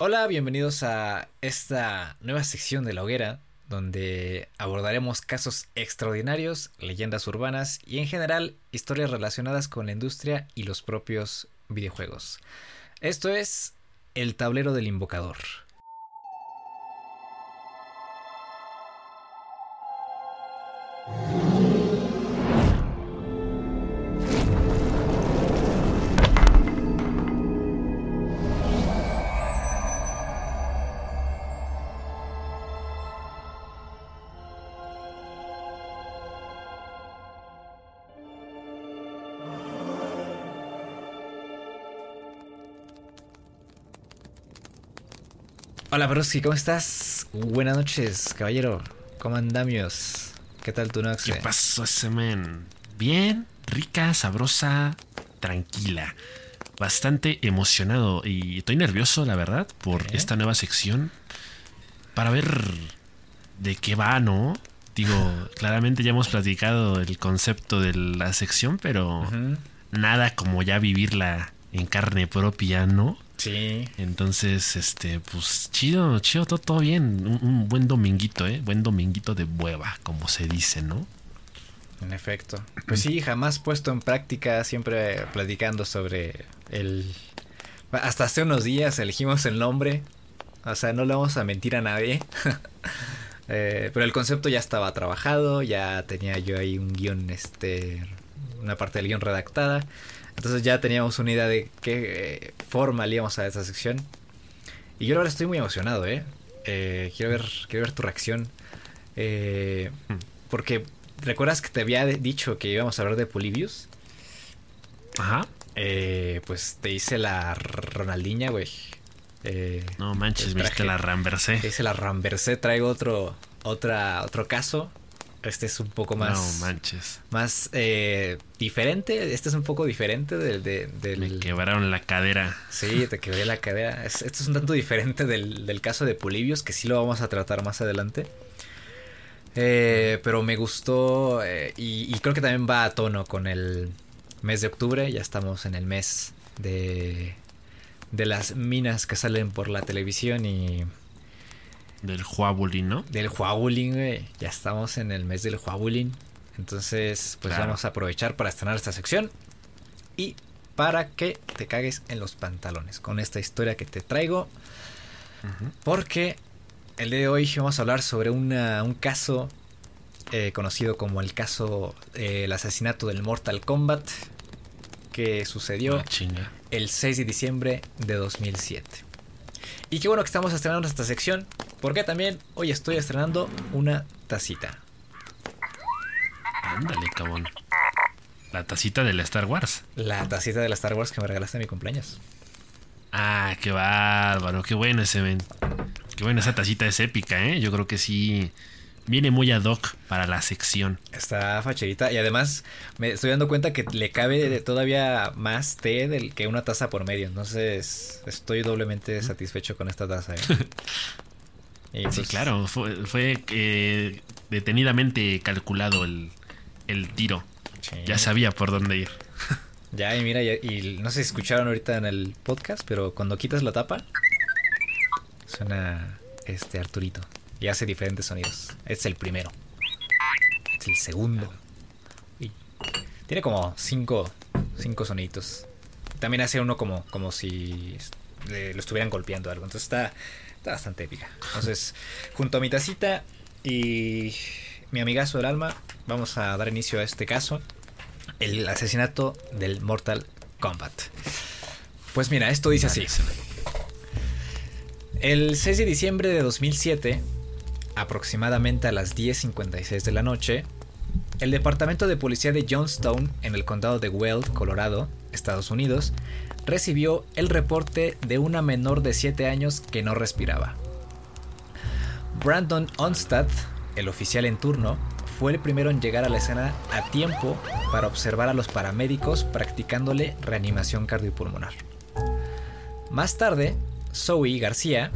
Hola, bienvenidos a esta nueva sección de la hoguera, donde abordaremos casos extraordinarios, leyendas urbanas y en general historias relacionadas con la industria y los propios videojuegos. Esto es El tablero del invocador. Hola, Broski, ¿cómo estás? Buenas noches, caballero. ¿Cómo andamios? ¿Qué tal tu noche? ¿Qué pasó ese men? Bien, rica, sabrosa, tranquila. Bastante emocionado y estoy nervioso, la verdad, por esta nueva sección. Para ver de qué va, ¿no? Digo, claramente ya hemos platicado el concepto de la sección, pero nada como ya vivirla en carne propia, ¿no? Sí. Entonces, este, pues chido, chido, todo, todo bien. Un, buen dominguito, ¿eh? Buen dominguito de hueva, como se dice, ¿no? En efecto. Pues sí, jamás puesto en práctica, siempre platicando sobre el... Hasta hace unos días elegimos el nombre. O sea, no le vamos a mentir a nadie. Eh, pero el concepto ya estaba trabajado, ya tenía yo ahí un guion, este... Una parte del guion redactada. Entonces ya teníamos una idea de qué eh, forma le íbamos a esta sección. Y yo ahora estoy muy emocionado, ¿eh? ¿eh? quiero, ver, quiero ver tu reacción. Eh, porque, ¿recuerdas que te había dicho que íbamos a hablar de Polybius? Ajá. pues te hice la Ronaldinha, güey. no manches, viste la Ramversé. Te hice la Ramversé, traigo otro, otra, otro caso este es un poco más. No manches. Más eh, diferente. Este es un poco diferente del. De, del... Me quebraron la cadera. Sí, te quebré la cadera. esto es un tanto diferente del, caso de Polibios, que sí lo vamos a tratar más adelante. Eh, pero me gustó eh, y, y, creo que también va a tono con el mes de octubre. Ya estamos en el mes de, de las minas que salen por la televisión y del Huabulin, ¿no? Del Huabulin, güey. Ya estamos en el mes del Huabulin. Entonces, pues vamos a aprovechar para estrenar esta sección. Y para que te cagues en los pantalones con esta historia que te traigo. Porque el día de hoy vamos a hablar sobre un caso eh, conocido como el caso del asesinato del Mortal Kombat que sucedió ah, el 6 de diciembre de 2007. Y qué bueno que estamos estrenando esta sección porque también hoy estoy estrenando una tacita. Ándale, cabrón. La tacita de la Star Wars. La tacita de la Star Wars que me regalaste en mi cumpleaños. Ah, qué bárbaro, qué bueno ese ven. Qué bueno, esa tacita es épica, ¿eh? Yo creo que sí viene muy ad hoc para la sección. Está facherita y además me estoy dando cuenta que le cabe todavía más té del que una taza por medio. Entonces estoy doblemente satisfecho con esta taza. ¿eh? sí, pues claro, fue, eh, detenidamente calculado el, tiro. Ya sabía por dónde ir. Ya, y mira, y, no sé si escucharon ahorita en el podcast, pero cuando quitas la tapa, suena este Arturito. Y hace diferentes sonidos. Este es el primero. Es el segundo. tiene como cinco, cinco sonidos. También hace uno como, como si lo estuvieran golpeando algo. Entonces está, Está bastante épica. Entonces, junto a mi tacita y mi amigazo del alma, vamos a dar inicio a este caso. El asesinato del Mortal Kombat. Pues mira, esto dice así. El 6 de diciembre de 2007, aproximadamente a las 10.56 de la noche, el Departamento de Policía de Johnstown, en el condado de Weld, Colorado, Estados Unidos, recibió el reporte de una menor de 7 años que no respiraba. Brandon Onstad, el oficial en turno, fue el primero en llegar a la escena a tiempo para observar a los paramédicos practicándole reanimación cardiopulmonar. Más tarde, Zoe García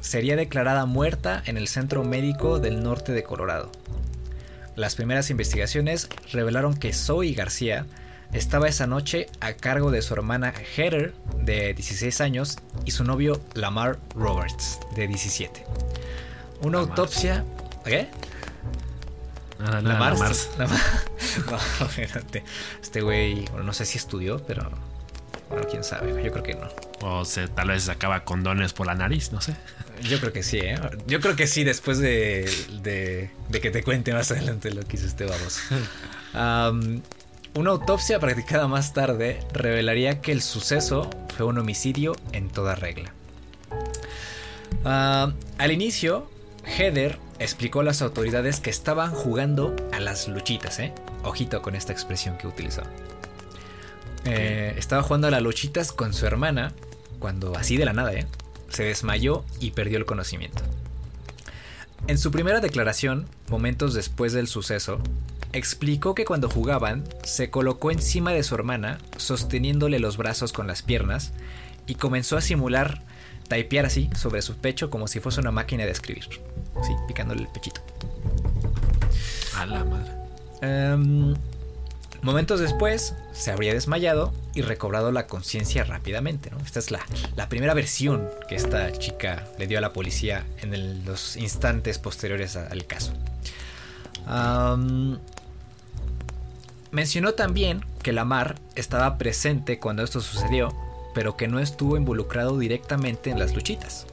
sería declarada muerta en el Centro Médico del Norte de Colorado. Las primeras investigaciones revelaron que Zoe García estaba esa noche a cargo de su hermana Heather, de 16 años, y su novio Lamar Roberts, de 17. Una Lamar. autopsia... ¿Qué? Ah, la- Lamar. Lamar. Lamar. No, espérate. Este güey, bueno, no sé si estudió, pero... Bueno, quién sabe, yo creo que no. O se, tal vez sacaba condones por la nariz, no sé. Yo creo que sí, ¿eh? Yo creo que sí, después de, de, de que te cuente más adelante lo que hizo este baboso. Am, una autopsia practicada más tarde revelaría que el suceso fue un homicidio en toda regla. Am, al inicio, Heather explicó a las autoridades que estaban jugando a las luchitas, ¿eh? Ojito con esta expresión que utilizó. Eh, estaba jugando a las luchitas con su hermana cuando, así de la nada, ¿eh? se desmayó y perdió el conocimiento. En su primera declaración, momentos después del suceso, explicó que cuando jugaban se colocó encima de su hermana, sosteniéndole los brazos con las piernas, y comenzó a simular typear así sobre su pecho como si fuese una máquina de escribir. Sí, picándole el pechito. A la madre. Em, momentos después, se habría desmayado y recobrado la conciencia rápidamente. ¿no? Esta es la, la primera versión que esta chica le dio a la policía en el- los instantes posteriores a- al caso. Mencionó también que Lamar estaba presente cuando esto sucedió, pero que no estuvo involucrado directamente en las luchitas,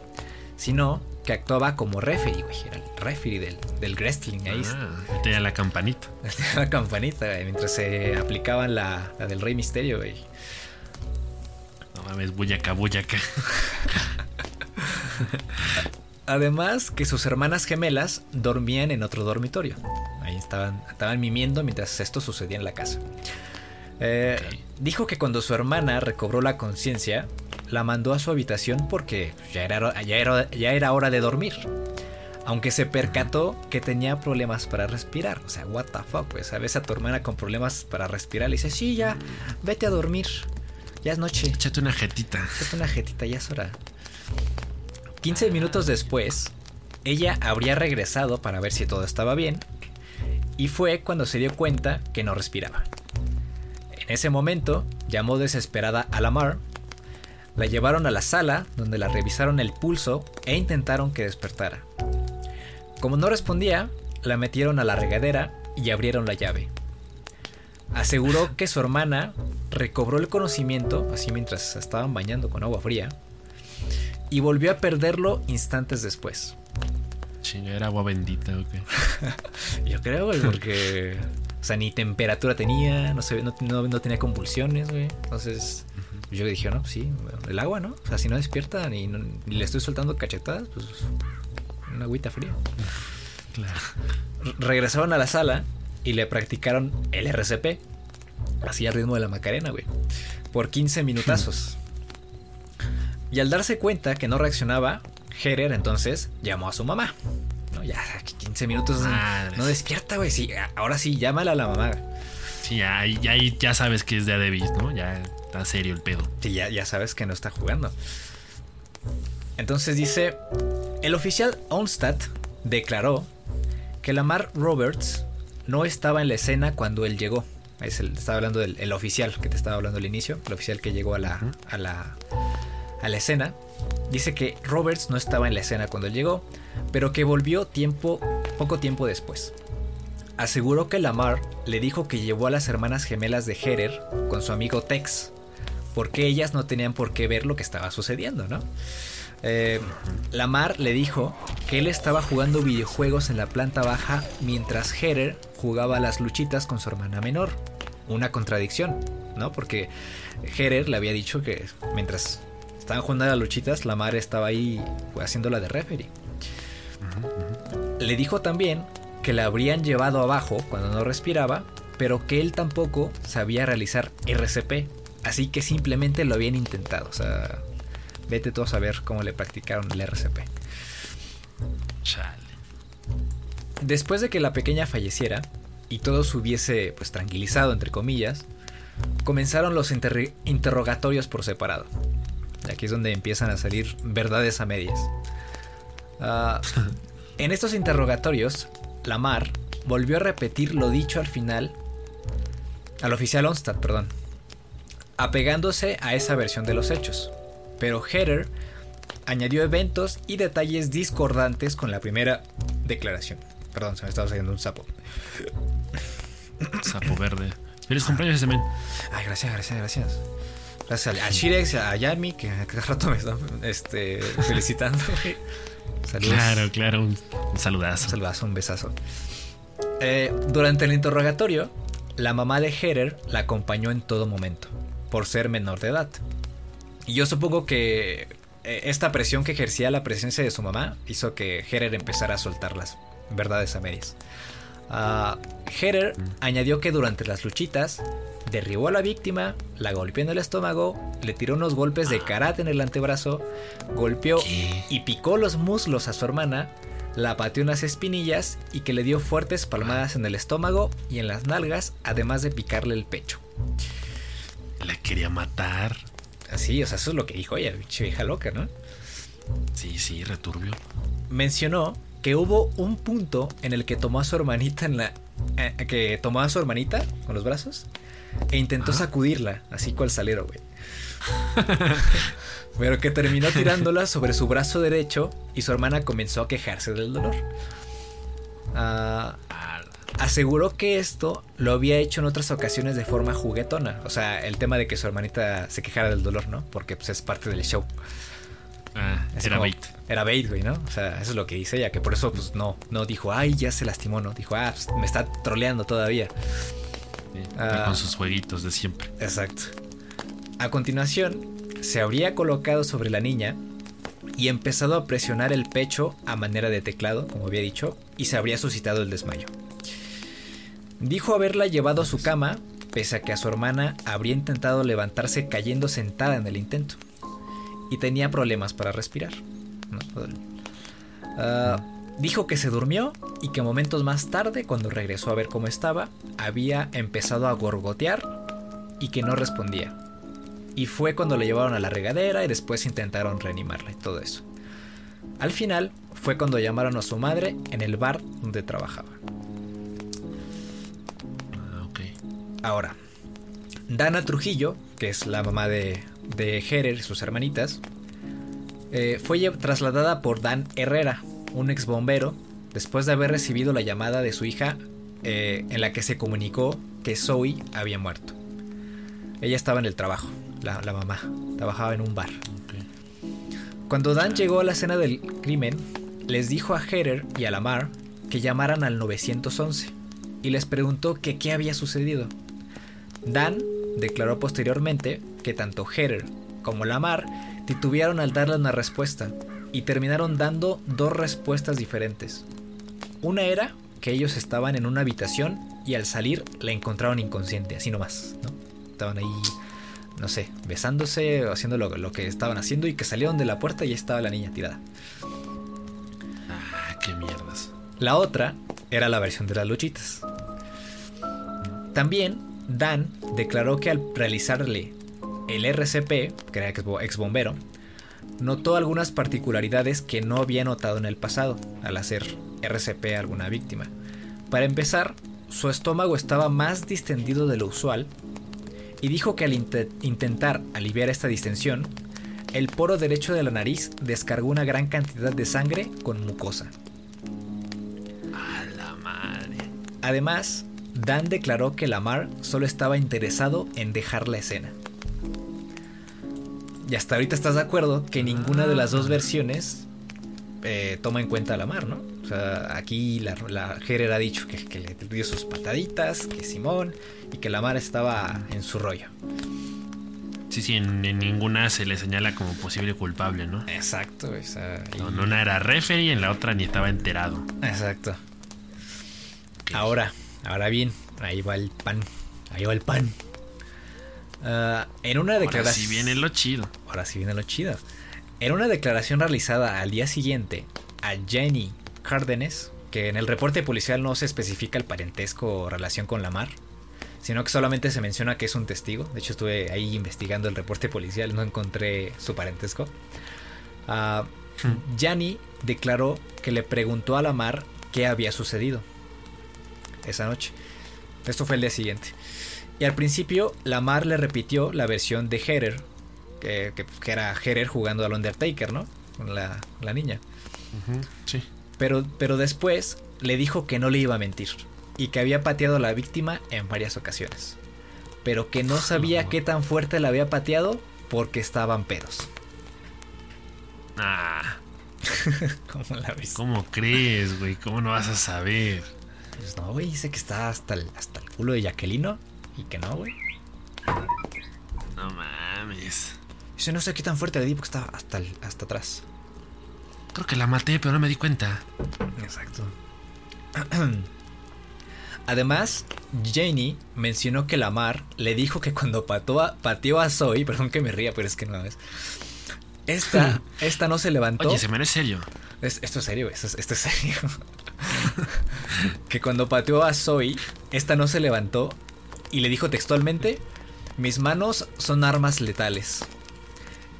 sino que actuaba como referee, güey, era el referee del, del wrestling ahí. Ah, tenía la campanita. la campanita, güey, mientras se aplicaban la, la del Rey Misterio, güey. No mames, bullaca, bullaca. Además que sus hermanas gemelas dormían en otro dormitorio. Ahí estaban, estaban mimiendo mientras esto sucedía en la casa. Eh. Dijo que cuando su hermana recobró la conciencia, la mandó a su habitación porque ya era, ya, era, ya era hora de dormir. Aunque se percató que tenía problemas para respirar. O sea, what the fuck, pues. A veces a tu hermana con problemas para respirar le dice, sí, ya, vete a dormir. Ya es noche. Échate una jetita. Es una jetita, ya es hora. 15 minutos después, ella habría regresado para ver si todo estaba bien. Y fue cuando se dio cuenta que no respiraba. En ese momento, llamó desesperada a Lamar. La llevaron a la sala, donde la revisaron el pulso e intentaron que despertara. Como no respondía, la metieron a la regadera y abrieron la llave. Aseguró que su hermana recobró el conocimiento, así mientras se estaban bañando con agua fría, y volvió a perderlo instantes después. Chinga, era agua bendita, ok. Yo creo, güey, porque. O sea, ni temperatura tenía, no, se, no, no- no tenía convulsiones, güey. Entonces, yo dije, no, sí, el agua, ¿no? O sea, si no despierta ni, no- ni le estoy soltando cachetadas, pues. Una agüita fría. Claro. Regresaron a la sala y le practicaron el RCP, así al ritmo de la Macarena, güey, por 15 minutazos. Y al darse cuenta que no reaccionaba, Herer entonces llamó a su mamá. No, ya, 15 minutos no despierta, güey. Sí, ahora sí, llámala a la mamá. Sí, ahí ya, sabes que es de Adebis, ¿no? Ya está serio el pedo. Sí, ya, ya sabes que no está jugando. Entonces dice, el oficial Onstad declaró que Lamar Roberts no estaba en la escena cuando él llegó. Es el, estaba hablando del el oficial que te estaba hablando al inicio, el oficial que llegó a la, a la, a la escena. Dice que Roberts no estaba en la escena cuando él llegó, pero que volvió poco tiempo después. Aseguró que Lamar le dijo que llevó a las hermanas gemelas de Herer con su amigo Tex, porque ellas no tenían por qué ver lo que estaba sucediendo, ¿no? Eh, Lamar le dijo que él estaba jugando videojuegos en la planta baja mientras Herer jugaba las luchitas con su hermana menor. Una contradicción, ¿no? Porque Herer le había dicho que mientras estaban jugando a las luchitas, Lamar estaba ahí pues, haciéndola de referee. Le dijo también que la habrían llevado abajo cuando no respiraba, pero que él tampoco sabía realizar RCP, así que simplemente lo habían intentado. O sea, vete tú a saber cómo le practicaron el RCP. Chale. Después de que la pequeña falleciera y todo se hubiese pues tranquilizado entre comillas, comenzaron los interrogatorios por separado. Aquí es donde empiezan a salir verdades a medias. Ah, en estos interrogatorios, Lamar volvió a repetir lo dicho al final al oficial Onstad, perdón, apegándose a esa versión de los hechos. Pero Heather añadió eventos y detalles discordantes con la primera declaración. Perdón, se me estaba saliendo un sapo. Sapo verde. Feliz cumpleaños. Ay, gracias, gracias, gracias. Gracias a, a Shirex, a Yami, que cada rato me están este, felicitando. Saludos. Claro, claro, un, un saludazo. Un saludazo, un besazo. Eh, durante el interrogatorio, la mamá de Heather la acompañó en todo momento, por ser menor de edad. Y yo supongo que eh, esta presión que ejercía la presencia de su mamá hizo que Heather empezara a soltar las verdades a medias. Uh, Heather añadió que durante las luchitas derribó a la víctima, la golpeó en el estómago, le tiró unos golpes de karate en el antebrazo, golpeó ¿Qué? y picó los muslos a su hermana, la pateó en las espinillas y que le dio fuertes palmadas en el estómago y en las nalgas, además de picarle el pecho. La quería matar. Así, o sea, eso es lo que dijo ella, pinche vieja loca, ¿no? Sí, sí, returbio. Mencionó que hubo un punto en el que tomó a su hermanita en la. eh, que tomó a su hermanita con los brazos e intentó sacudirla, así cual salero, güey. Pero que terminó tirándola sobre su brazo derecho y su hermana comenzó a quejarse del dolor. Ah, aseguró que esto lo había hecho en otras ocasiones de forma juguetona. O sea, el tema de que su hermanita se quejara del dolor, ¿no? Porque pues, es parte del show. Ah, Así era como- bait. Era bait, güey, ¿no? O sea, eso es lo que dice ella, que por eso, pues no, no dijo, ay, ya se lastimó, ¿no? Dijo, ah, pues, me está troleando todavía. Ah. Con sus jueguitos de siempre. Exacto. A continuación, se habría colocado sobre la niña y empezado a presionar el pecho a manera de teclado, como había dicho, y se habría suscitado el desmayo. Dijo haberla llevado a su cama, pese a que a su hermana habría intentado levantarse cayendo sentada en el intento. Y tenía problemas para respirar. ¿no? Ah, dijo que se durmió y que momentos más tarde, cuando regresó a ver cómo estaba, había empezado a gorgotear y que no respondía. Y fue cuando la llevaron a la regadera y después intentaron reanimarla y todo eso. Al final fue cuando llamaron a su madre en el bar donde trabajaba. Ah. Ahora, Dana Trujillo, que es la mamá de, de Herer y sus hermanitas, eh, fue trasladada por Dan Herrera, un ex bombero, después de haber recibido la llamada de su hija eh, en la que se comunicó que Zoe había muerto. Ella estaba en el trabajo, la, la mamá, trabajaba en un bar. Cuando Dan llegó a la escena del crimen, les dijo a Heather y a Lamar que llamaran al 911 y les preguntó que qué había sucedido. Dan declaró posteriormente que tanto Heather como Lamar titubearon al darle una respuesta y terminaron dando dos respuestas diferentes. Una era que ellos estaban en una habitación y al salir la encontraron inconsciente, así nomás, ¿no? Estaban ahí no sé, besándose haciendo lo, lo que estaban haciendo y que salieron de la puerta y estaba la niña tirada. Ah, qué mierdas. La otra era la versión de las luchitas. También Dan declaró que al realizarle el RCP, que era ex bombero, notó algunas particularidades que no había notado en el pasado al hacer RCP a alguna víctima. Para empezar, su estómago estaba más distendido de lo usual y dijo que al inte- intentar aliviar esta distensión, el poro derecho de la nariz descargó una gran cantidad de sangre con mucosa. A la madre. Además, Dan declaró que Lamar solo estaba interesado en dejar la escena. Y hasta ahorita estás de acuerdo que ninguna de las dos versiones eh, toma en cuenta a Lamar, ¿no? O sea, aquí la, la Herer ha dicho que, que le dio sus pataditas, que Simón, y que Lamar estaba en su rollo. Sí, sí, en, en ninguna se le señala como posible culpable, ¿no? Exacto, y- No, en una era referee y en la otra ni estaba enterado. Exacto. Ahora, ahora bien, ahí va el pan. Ahí va el pan. Ah, en una Ahora declaración. sí viene lo chido. Ahora sí viene lo chido. En una declaración realizada al día siguiente a Jenny Cárdenas, que en el reporte policial no se especifica el parentesco o relación con Lamar, sino que solamente se menciona que es un testigo. De hecho, estuve ahí investigando el reporte policial, no encontré su parentesco. Ah, Yanni declaró que le preguntó a Lamar qué había sucedido esa noche. Esto fue el día siguiente. Y al principio, Lamar le repitió la versión de Heather, que, que, era Heather jugando al Undertaker, ¿no? Con la, la niña. sí. Pero, pero después le dijo que no le iba a mentir y que había pateado a la víctima en varias ocasiones. Pero que no sabía qué tan fuerte la había pateado porque estaban pedos. Ah. ¿Cómo la ves? ¿Cómo crees, güey? ¿Cómo no vas a saber? Pues no, güey, dice que está hasta el, hasta el culo de Jacquelino y que no, güey. No mames. Dice, no sé qué tan fuerte le di porque estaba hasta, hasta atrás. Creo que la maté, pero no me di cuenta. Exacto. Además, Janie mencionó que Lamar le dijo que cuando pateó a, pateó a Zoe, perdón que me ría, pero es que no es. Esta, esta no se levantó. Oye, se me serio. esto es serio, esto es, serio. que cuando pateó a Zoe, esta no se levantó y le dijo textualmente: Mis manos son armas letales.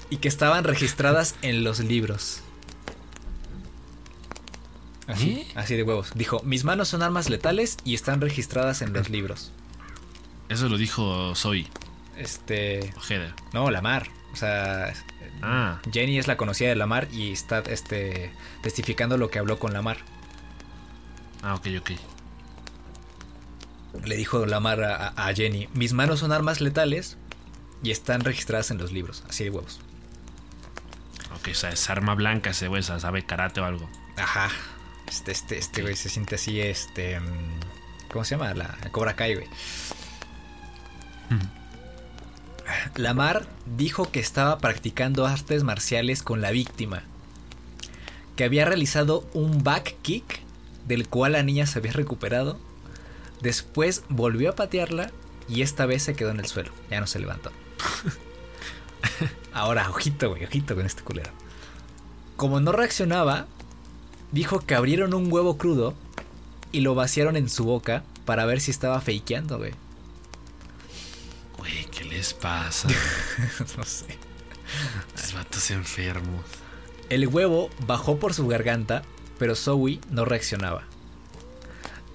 Y que estaban registradas en los libros. Así, ¿Eh? así de huevos. Dijo, mis manos son armas letales y están registradas en los libros. Eso lo dijo Zoe. Este... Ojeda. No, Lamar. O sea, ah. Jenny es la conocida de Lamar y está este, testificando lo que habló con Lamar. Ah, ok, ok. Le dijo Lamar a, a Jenny, mis manos son armas letales y están registradas en los libros, así de huevos. Ok, o sea, es arma blanca, ese güey, sabe karate o algo. Ajá, este, este, este, güey, se siente así, este. Mm, ¿Cómo se llama? La Cobra Kai, güey. Lamar dijo que estaba practicando artes marciales con la víctima. Que había realizado un back kick del cual la niña se había recuperado. Después volvió a patearla y esta vez se quedó en el suelo. Ya no se levantó. Ahora, ojito, güey, ojito con este culero. Como no reaccionaba, dijo que abrieron un huevo crudo y lo vaciaron en su boca para ver si estaba fakeando, güey. Güey, ¿qué les pasa? no sé. Los vatos enfermos. El huevo bajó por su garganta, pero Zoe no reaccionaba.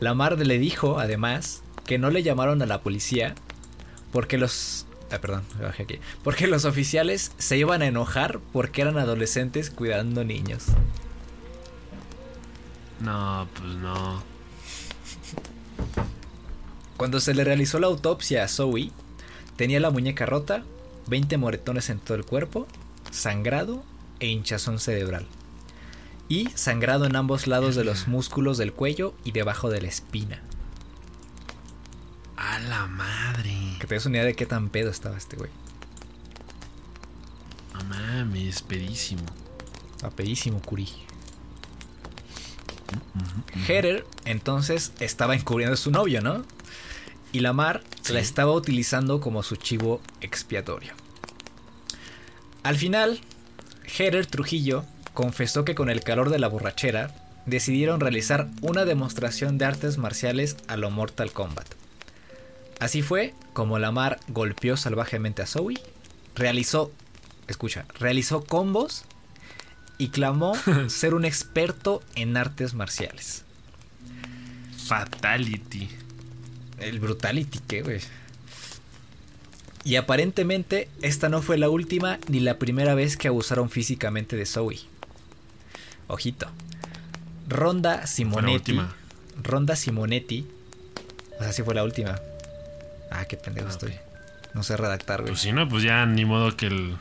Lamar le dijo, además, que no le llamaron a la policía porque los... Ah, perdón, bajé aquí. Porque los oficiales se iban a enojar porque eran adolescentes cuidando niños. No, pues no. Cuando se le realizó la autopsia a Zoe, tenía la muñeca rota, 20 moretones en todo el cuerpo, sangrado e hinchazón cerebral. Y sangrado en ambos lados de los músculos del cuello y debajo de la espina. A la madre. Que te des una idea de qué tan pedo estaba este güey. No mames, pedísimo. A pedísimo, Curi. Heather entonces estaba encubriendo a su novio, ¿no? Y Lamar la estaba utilizando como su chivo expiatorio. Al final, Heather Trujillo confesó que con el calor de la borrachera decidieron realizar una demostración de artes marciales a lo Mortal Kombat. Así fue como Lamar golpeó salvajemente a Zoe, realizó, escucha, realizó combos y clamó ser un experto en artes marciales. Fatality. El brutality, ¿qué, güey? Y aparentemente esta no fue la última ni la primera vez que abusaron físicamente de Zoe. Ojito. Ronda Simonetti. Ronda Simonetti. O sea, sí fue la última. Ah, qué pendejo ah, estoy. No sé redactar, güey. Pues si no, pues ya ni modo que el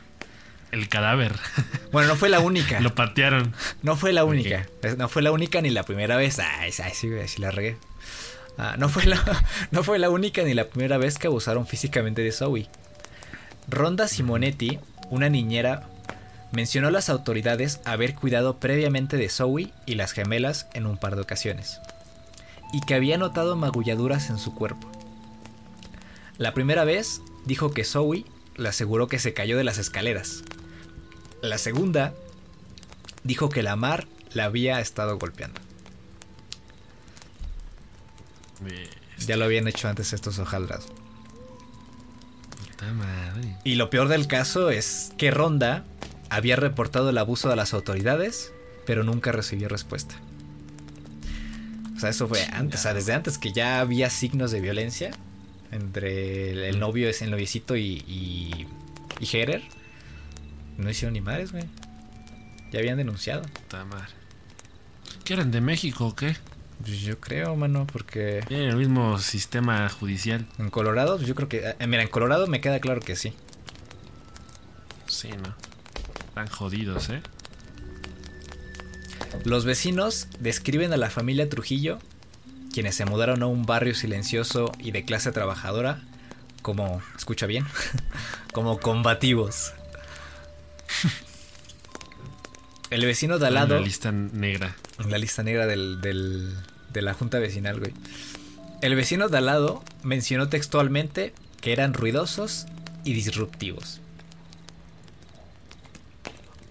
el cadáver. Bueno, no fue la única. Lo patearon. No fue la única. No fue la única ni la primera vez. Ay, sí, sí la regué. Ah, no, fue la, no fue la única ni la primera vez que abusaron físicamente de Zoe. Ronda Simonetti, una niñera, mencionó a las autoridades haber cuidado previamente de Zoe y las gemelas en un par de ocasiones, y que había notado magulladuras en su cuerpo. La primera vez dijo que Zoe le aseguró que se cayó de las escaleras, la segunda dijo que la mar la había estado golpeando. Ya lo habían hecho antes estos hojaldras. Y lo peor del caso es que Ronda había reportado el abuso a las autoridades, pero nunca recibió respuesta. O sea, eso fue antes, o sea, desde antes que ya había signos de violencia, entre el, el novio, es el noviecito y, y, y Herer. No hicieron ni madres, güey. Ya habían denunciado. Puta madre. ¿Qué eran de México o qué? Pues yo creo, mano, porque Tienen el mismo sistema judicial. en Colorado, pues yo creo que... eh, mira, en Colorado me queda claro que sí. Sí, ¿no? Están jodidos, ¿eh? Los vecinos describen a la familia Trujillo, quienes se mudaron a un barrio silencioso y de clase trabajadora, como, escucha bien, como combativos. El vecino de al lado, En la lista negra. en la lista negra del, del- de la junta vecinal, güey. El vecino de al lado mencionó textualmente que eran ruidosos y disruptivos.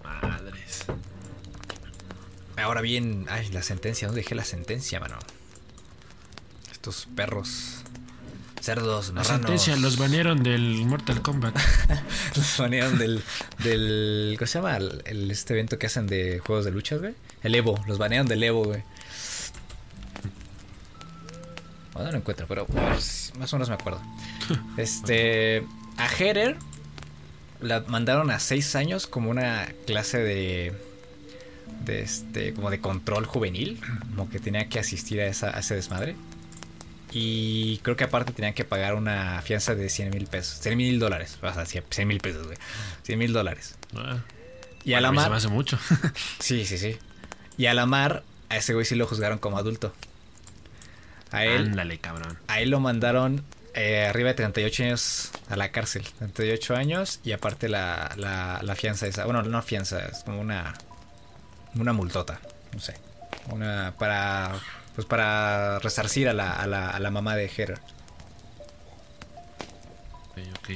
Madres. Ahora bien, ay, la sentencia, ¿dónde dejé la sentencia, mano? Estos perros, cerdos, La marranos. sentencia los banearon del Mortal Kombat. Los banearon del, del. ¿Cómo se llama? El, el- este evento que hacen de juegos de luchas, güey. El Evo, los banearon del Evo, güey. Bueno, no lo encuentro, pero si- más o menos me acuerdo. Este. A Herer la mandaron a seis años como una clase de. De este. como de control juvenil. Como que tenía que asistir a, esa, a ese desmadre. Y creo que aparte tenían que pagar una fianza de 100 mil pesos. 100 mil dólares. O sea, 100 mil pesos, güey. 100 mil dólares. Ah, Y a la mí se me mar. hace mucho. Sí, sí, sí. Y a la mar, a ese güey sí lo juzgaron como adulto. A él, Ándale, cabrón. a él lo mandaron eh, arriba de 38 años a la cárcel. 38 años y aparte la, la, la fianza esa. Bueno, no fianza, es como una. Una multota. No sé. Una. Para. Pues para resarcir a la, a la, a la mamá de Herer. Ok, ok.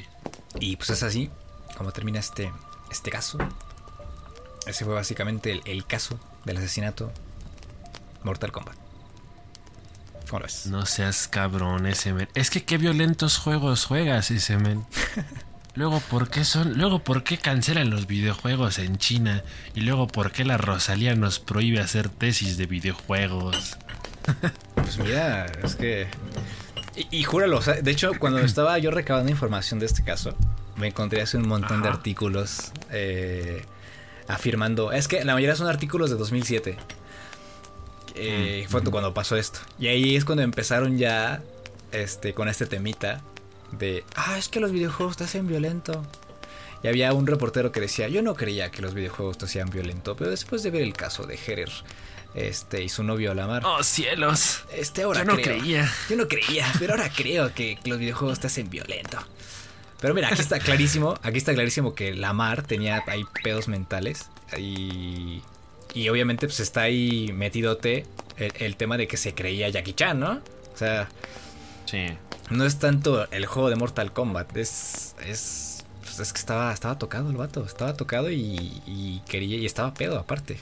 Y pues es así como termina este, este caso. Ese fue básicamente el, el caso del asesinato Mortal Kombat. ¿Cómo lo ves? No seas cabrón ese men. Es que qué violentos juegos juegas ese men. Luego, ¿por qué son? Luego, ¿por qué cancelan los videojuegos en China? Y luego, ¿por qué la Rosalía nos prohíbe hacer tesis de videojuegos? Pues mira, es que. Y, y júralo, o sea, de hecho, cuando estaba yo recabando información de este caso, me encontré hace un montón de artículos eh, afirmando. Es que la mayoría son artículos de 2007. Eh, Fue cuando pasó esto. Y ahí es cuando empezaron ya este, con este temita de. Ah, es que los videojuegos te hacen violento. Y había un reportero que decía: Yo no creía que los videojuegos te hacían violento, pero después de ver el caso de Herer este, y su novio Lamar. ¡Oh, cielos! Este ahora Yo no creo. creía. Yo no creía, pero ahora creo que los videojuegos te hacen violento. Pero mira, aquí está clarísimo, aquí está clarísimo que Lamar tenía ahí pedos mentales y y obviamente pues está ahí metidote el, el tema de que se creía Jackie Chan, ¿no? O sea, Sí. no es tanto el juego de Mortal Kombat, es es pues, es que estaba estaba tocado el vato, estaba tocado y, y quería y estaba pedo aparte.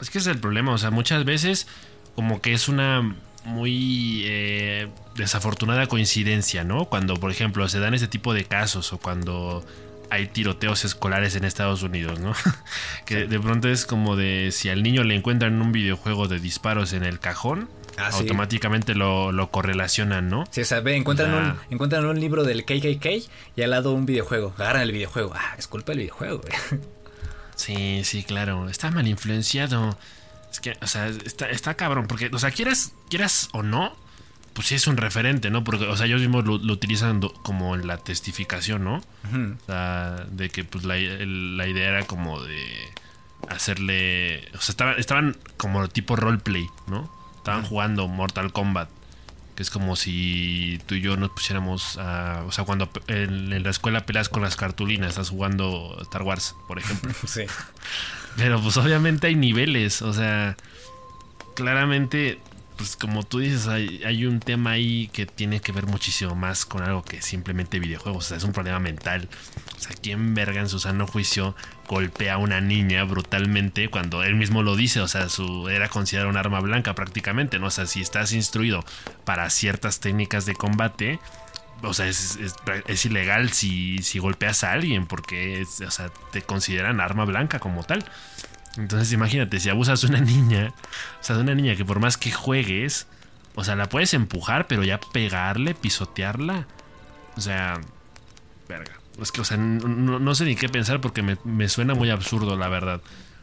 Es que es el problema, o sea, muchas veces como que es una muy eh, desafortunada coincidencia, ¿no? Cuando, por ejemplo, se dan ese tipo de casos o cuando hay tiroteos escolares en Estados Unidos, ¿no? que de pronto es como de si al niño le encuentran un videojuego de disparos en el cajón, Ah, sí. automáticamente lo, lo correlacionan, ¿no? Sí, o sea, ve, encuentran, un, encuentran un libro del KKK y al lado un videojuego. Agarran el videojuego. Ah, es culpa del videojuego, güey. Sí, sí, claro. Está mal influenciado. Es que, o sea, está, está cabrón. Porque, o sea, quieras, quieras o no, pues sí es un referente, ¿no? Porque, o sea, ellos mismos lo, lo utilizan como en la testificación, ¿no? Ujú. O sea, de que pues la, la idea era como de hacerle. O sea, estaban, estaban como tipo roleplay, ¿no? Estaban jugando Mortal Kombat. Que es como si tú y yo nos pusiéramos a. O sea, cuando en la escuela peleas con las cartulinas, estás jugando Star Wars, por ejemplo. Sí. Pero pues obviamente hay niveles, o sea, claramente, pues como tú dices, hay, hay un tema ahí que tiene que ver muchísimo más con algo que simplemente videojuegos, o sea, es un problema mental. O sea, ¿quién verga en su sano juicio golpea a una niña brutalmente cuando él mismo lo dice? O sea, su era considerado un arma blanca prácticamente, ¿no? O sea, si estás instruido para ciertas técnicas de combate, o sea, es, es- ilegal si, si golpeas a alguien porque es- o sea, te consideran arma blanca como tal. Entonces imagínate, si abusas de una niña, o sea, de una niña que por más que juegues, O sea, la puedes empujar, pero ya pegarle, pisotearla. O sea, verga. Es que, o sea, no, sé ni qué pensar porque me, suena muy absurdo, la verdad.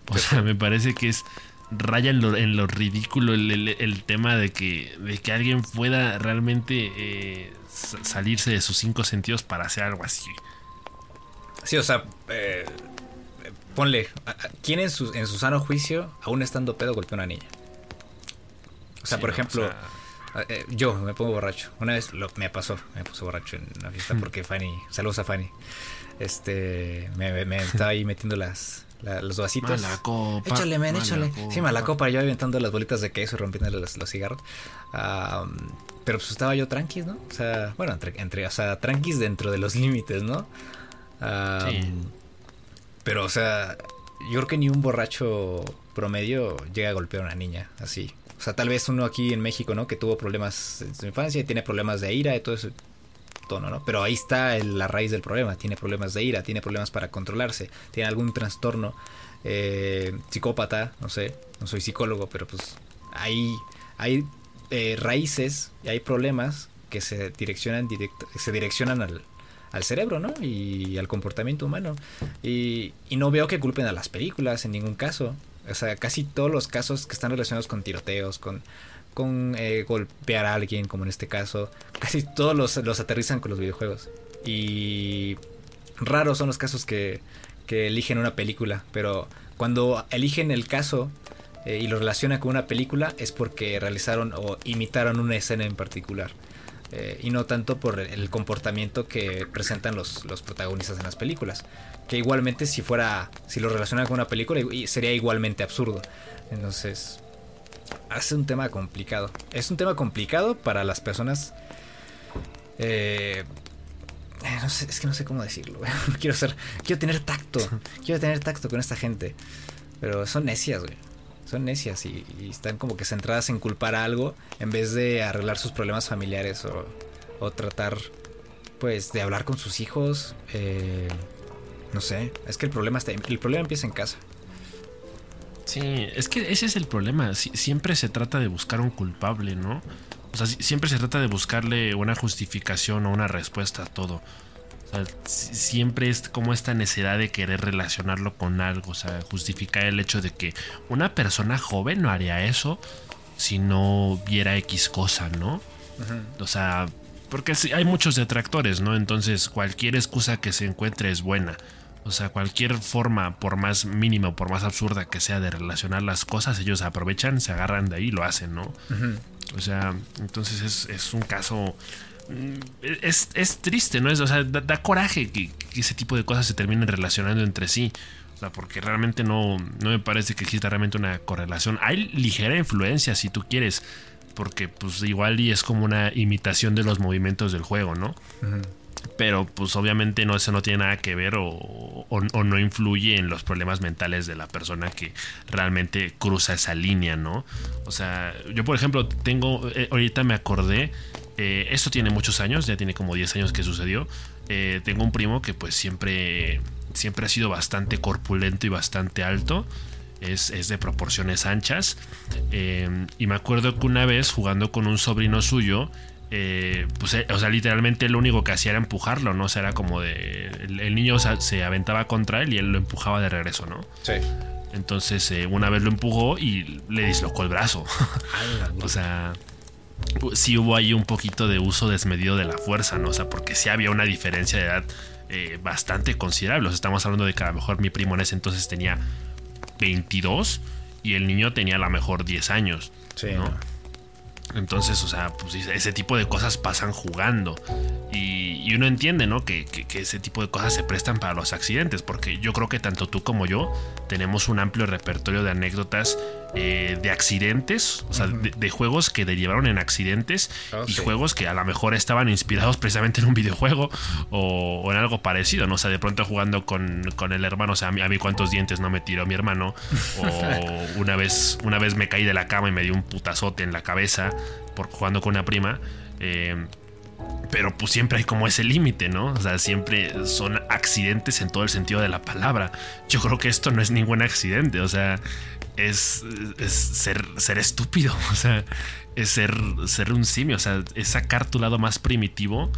O sea, me parece que es raya en lo, ridículo el, tema de que, de que alguien pueda realmente eh, salirse de sus cinco sentidos para hacer algo así. Sí, o sea, eh, ponle, ¿quién en su, en su sano juicio, aún estando pedo, golpeó a una niña? O sea, por ejemplo, eh, yo me pongo borracho. Una vez lo, me pasó, me puse borracho en una fiesta porque Fanny, saludos a Fanny, este, me, me estaba ahí metiendo las, los vasitos. Mala copa. Échale, men, échale. Sí, mala copa. Yo aventando las bolitas de queso, rompiendo los, cigarros. pero pues estaba yo tranquis, ¿no? O sea, bueno, entre, entre o sea, tranquis dentro de los límites, ¿no? sí. Pero, o sea, yo creo que ni un borracho promedio llega a golpear a una niña así. O sea, tal vez uno aquí en México, ¿no? Que tuvo problemas en su infancia y tiene problemas de ira y todo eso tono, ¿no? Pero ahí está la raíz del problema. Tiene problemas de ira, tiene problemas para controlarse, tiene algún trastorno eh, psicópata, no sé, no soy psicólogo, pero pues hay, hay eh, raíces y hay problemas que se direccionan, directo, se direccionan al, al cerebro, ¿no? Y al comportamiento humano. Y, no veo que culpen a las películas en ningún caso. O sea, casi todos los casos que están relacionados con tiroteos, con con eh, golpear a alguien, como en este caso. Casi todos los, los, aterrizan con los videojuegos. Y raros son los casos que, que eligen una película. Pero cuando eligen el caso eh, y lo relacionan con una película es porque realizaron o imitaron una escena en particular. Eh, y no tanto por el comportamiento que presentan los, los, protagonistas en las películas. Que igualmente si fuera, si lo relacionan con una película sería igualmente absurdo. Entonces, hace un tema complicado. Es un tema complicado para las personas. Eh, eh, no sé, es que no sé cómo decirlo. quiero ser, quiero tener tacto, quiero tener tacto con esta gente, pero son necias, güey. Son necias y, están como que centradas en culpar a algo en vez de arreglar sus problemas familiares o, o tratar, pues, de hablar con sus hijos. Eh, no sé, es que el problema está, el problema empieza en casa. Sí, es que ese es el problema. siempre se trata de buscar un culpable, ¿no? O sea, siempre se trata de buscarle una justificación o una respuesta a todo. O sea, siempre es como esta necesidad de querer relacionarlo con algo, o sea, justificar el hecho de que una persona joven no haría eso si no viera X cosa, ¿no? O sea, porque hay muchos detractores, ¿no? Entonces cualquier excusa que se encuentre es buena. O sea, cualquier forma, por más mínima o por más absurda que sea de relacionar las cosas, ellos aprovechan, se agarran de ahí y lo hacen, ¿no? O sea, entonces es, un caso... Mm, es, es, triste, ¿no? Es, o sea, da, coraje que, ese tipo de cosas se terminen relacionando entre sí. O sea, porque realmente no, no me parece que exista realmente una correlación. Hay ligera influencia, si tú quieres, porque pues igual y es como una imitación de los movimientos del juego, ¿no? pero pues obviamente no, eso no tiene nada que ver o, no influye en los problemas mentales de la persona que realmente cruza esa línea, ¿no? O sea, yo por ejemplo tengo, eh, ahorita me acordé, eh, esto tiene muchos años, ya tiene como 10 años que sucedió, eh, tengo un primo que pues siempre, siempre ha sido bastante corpulento y bastante alto. Es, es, de proporciones anchas. y me acuerdo que una vez jugando con un sobrino suyo, eh, pues, eh, o sea, literalmente lo único que hacía era empujarlo, ¿no? O sea, era como de. El, niño se aventaba contra él y él lo empujaba de regreso, ¿no? Sí. Entonces, eh, una vez lo empujó y le dislocó el brazo. o sea, sí hubo ahí un poquito de uso desmedido de la fuerza, ¿no? O sea, porque sí había una diferencia de edad bastante considerable. O sea, estamos hablando de que a lo mejor mi primo en ese entonces tenía 22 y el niño tenía a lo mejor 10 años. Sí. ¿no? Entonces, o sea, pues ese tipo de cosas pasan jugando. Y, uno entiende, ¿no? Que, ese tipo de cosas se prestan para los accidentes. Porque yo creo que tanto tú como yo tenemos un amplio repertorio de anécdotas eh, de accidentes, o sea, de, juegos que derivaron en accidentes ah, y juegos que a lo mejor estaban inspirados precisamente en un videojuego o, en algo parecido, ¿no? O sea, de pronto jugando con, el hermano, o sea, a mí, a mí, cuántos dientes no me tiró mi hermano, o una vez, una vez me caí de la cama y me dio un putazote en la cabeza por jugando con una prima. Eh, pero pues siempre hay como ese límite, ¿no? O sea, siempre son accidentes en todo el sentido de la palabra. Yo creo que esto no es ningún accidente, o sea, es, ser, ser estúpido, o sea, es ser, ser un simio, o sea, es sacar tu lado más primitivo.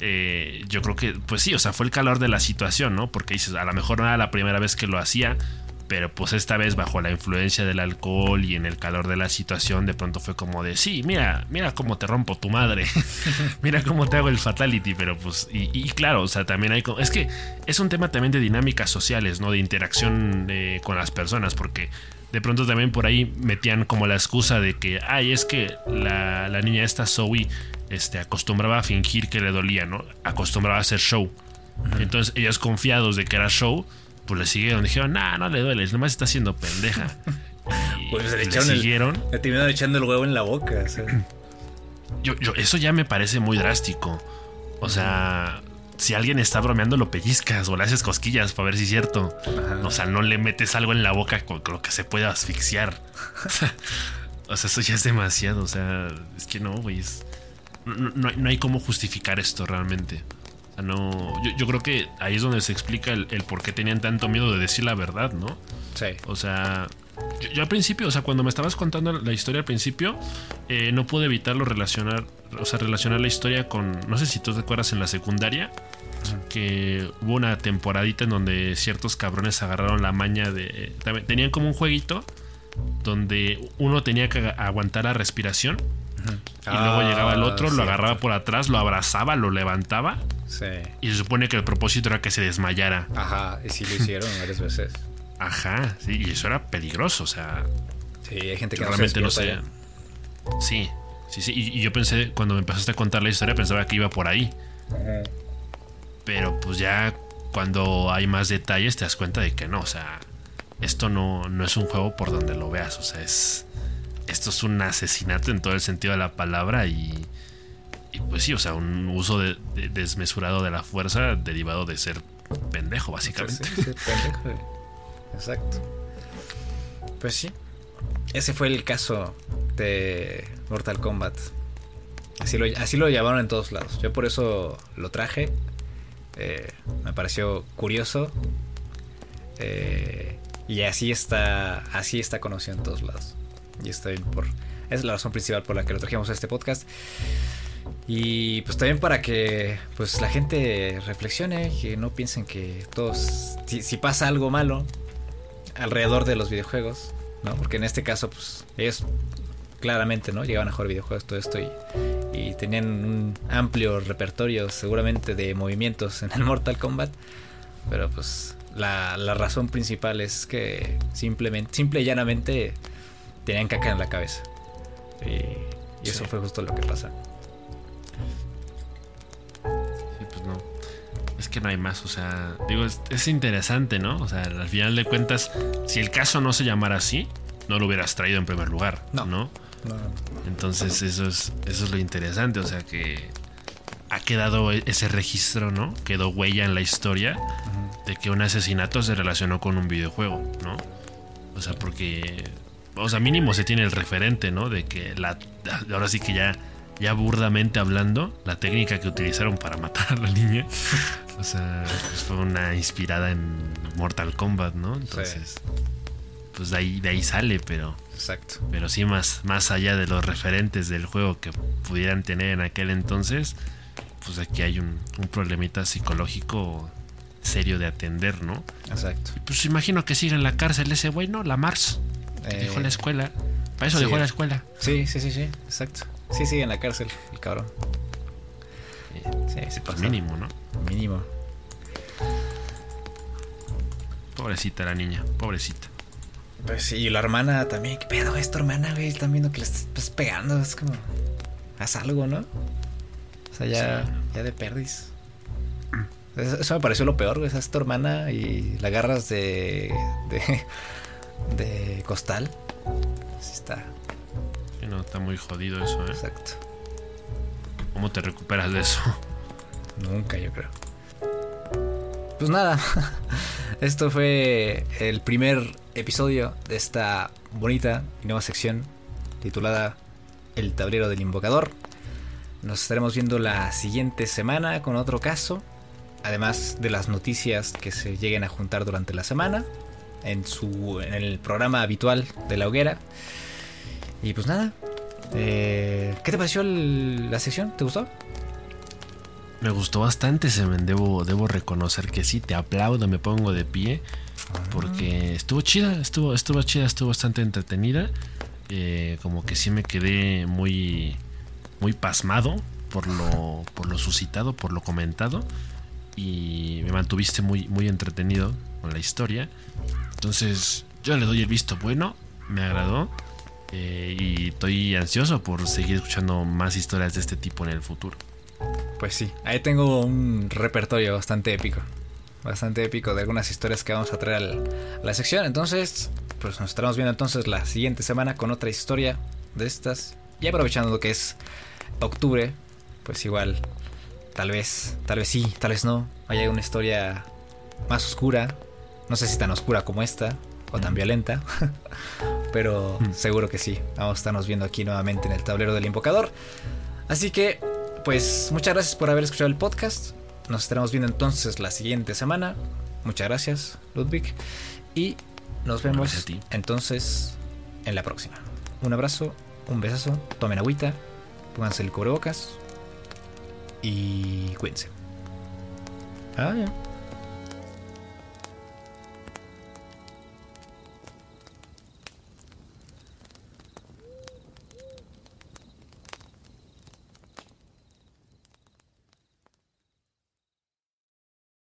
Eh, yo creo que, pues sí, o sea, fue el calor de la situación, ¿no? Porque dices, a lo mejor no era la primera vez que lo hacía, pero pues esta vez bajo la influencia del alcohol y en el calor de la situación, de pronto fue como de, sí, mira, mira cómo te rompo tu madre, mira cómo te hago el fatality, pero pues, y, claro, o sea, también hay, es que es un tema también de dinámicas sociales, ¿no? De interacción eh, con las personas, porque de pronto también por ahí metían como la excusa de que, ay, es que la, niña esta, Zoe, este, acostumbraba a fingir que le dolía, ¿no? Acostumbraba a hacer show. Entonces ellos confiados de que era show, pues le siguieron. Dijeron, nah, no le duele, nomás está haciendo pendeja. Pues le, echaron siguieron. le terminaron echando el huevo en la boca. yo, yo, eso ya me parece muy drástico. O sea, si alguien está bromeando, lo pellizcas o le haces cosquillas para ver si es cierto. O sea, no le metes algo en la boca con lo que se pueda asfixiar. o sea, eso ya es demasiado. O sea, es que no, güey. No, no, hay cómo justificar esto realmente. O sea, no. Yo, creo que ahí es donde se explica el, por qué tenían tanto miedo de decir la verdad, ¿no? Sí. O sea, yo, al principio, o sea, cuando me estabas contando la historia al principio, eh, no pude evitarlo relacionar, o sea, relacionar la historia con, no sé si tú te acuerdas en la secundaria, que hubo una temporadita en donde ciertos cabrones agarraron la maña de, tenían como un jueguito donde uno tenía que aguantar la respiración y luego llegaba el otro, lo agarraba por atrás, lo abrazaba, lo levantaba. Sí. Y se supone que el propósito era que se desmayara. Ajá, y sí lo hicieron varias veces. Ajá, sí, y eso era peligroso, o sea. Sí, hay gente que realmente no sé. Sí, sí, sí. Y, yo pensé, cuando me empezaste a contar la historia, pensaba que iba por ahí. Pero pues ya cuando hay más detalles te das cuenta de que no, o sea, esto no, no es un juego por donde lo veas, o sea, es. Esto es un asesinato en todo el sentido de la palabra y. Y pues sí, o sea, un uso desmesurado de la fuerza derivado de ser pendejo, básicamente. Sí, pendejo. Exacto. Pues sí. Ese fue el caso de Mortal Kombat. Así lo, así lo llamaron en todos lados. Yo por eso lo traje. Eh, me pareció curioso. Eh, y así está. Así está conocido en todos lados. Y está bien por. Es la razón principal por la que lo trajimos a este podcast. Y pues también para que pues la gente reflexione, que no piensen que todos, si pasa algo malo, alrededor de los videojuegos, ¿no? Porque en este caso, pues, ellos claramente, ¿no? Llegaban a jugar videojuegos, todo esto, y, y tenían un amplio repertorio, seguramente, de movimientos en el Mortal Kombat. Pero, pues, la, la razón principal es que simplemente, simple y llanamente, tenían caca en la cabeza. Y, eso fue justo lo que pasa. Es que no hay más, o sea, digo, es, interesante, ¿no? O sea, al final de cuentas, si el caso no se llamara así, no lo hubieras traído en primer lugar, ¿no? ¿no? Entonces eso es, eso es lo interesante, o sea que ha quedado e, ese registro, ¿no? Quedó huella en la historia de que un asesinato se relacionó con un videojuego, ¿no? O sea, porque, o sea, mínimo se tiene el referente, ¿no? De que la, ahora sí que ya, ya burdamente hablando, la técnica que utilizaron para matar a la niña o sea, pues fue una inspirada en Mortal Kombat, ¿no? Entonces, pues de ahí, de ahí sale, pero. Exacto. Pero sí, más, más allá de los referentes del juego que pudieran tener en aquel entonces, pues aquí hay un, un problemita psicológico serio de atender, ¿no? Exacto. pues imagino que sigue en la cárcel ese güey, ¿no? La Mars. dejó la eh, escuela. Para eso dejó la escuela. Sí, sí, sí, sí, exacto. Sí, sigue en la cárcel, el cabrón. Sí, sí, pues mínimo, ¿no? Mínimo. Pobrecita la niña, pobrecita. Pues sí, y la hermana también. ¿Qué pedo es tu hermana, güey? Están viendo que le estás pegando. Es como. Haz algo, ¿no? O sea, ya, ya de perdis. Eso me pareció lo peor, güey. Es tu hermana y la agarras de. de. de costal. Así está. Sí, no, está muy jodido eso, ¿eh? Exacto. ¿Cómo te recuperas de eso? Nunca, yo creo. Pues nada, esto fue el primer episodio de esta bonita y nueva sección titulada El tablero del invocador. Nos estaremos viendo la siguiente semana con otro caso, además de las noticias que se lleguen a juntar durante la semana. en, su, en el programa habitual de la hoguera. Y pues nada, eh, ¿qué te pareció la sección? ¿Te gustó? Me gustó bastante, Semen. Debo, debo reconocer que sí, te aplaudo, me pongo de pie. Porque estuvo chida, estuvo, estuvo chida, estuvo bastante entretenida. Eh, como que sí me quedé muy, muy pasmado por lo, por lo suscitado, por lo comentado. Y me mantuviste muy, muy entretenido con la historia. Entonces, yo le doy el visto bueno, me agradó. Eh, y estoy ansioso por seguir escuchando más historias de este tipo en el futuro. Pues sí, ahí tengo un repertorio bastante épico. Bastante épico de algunas historias que vamos a traer a la, sección. Entonces, pues nos estaremos viendo entonces la siguiente semana con otra historia de estas. Y aprovechando lo que es octubre, pues igual, tal vez, tal vez sí, tal vez no. Haya una historia más oscura. No sé si tan oscura como esta, o tan violenta. Pero mm. seguro que sí. Vamos a estarnos viendo aquí nuevamente en el tablero del invocador. Así que, pues muchas gracias por haber escuchado el podcast. Nos estaremos viendo entonces la siguiente semana. Muchas gracias, Ludwig. Y nos vemos entonces en la próxima. Un abrazo, un besazo, tomen agüita, pónganse el cubrebocas y cuídense. Ah,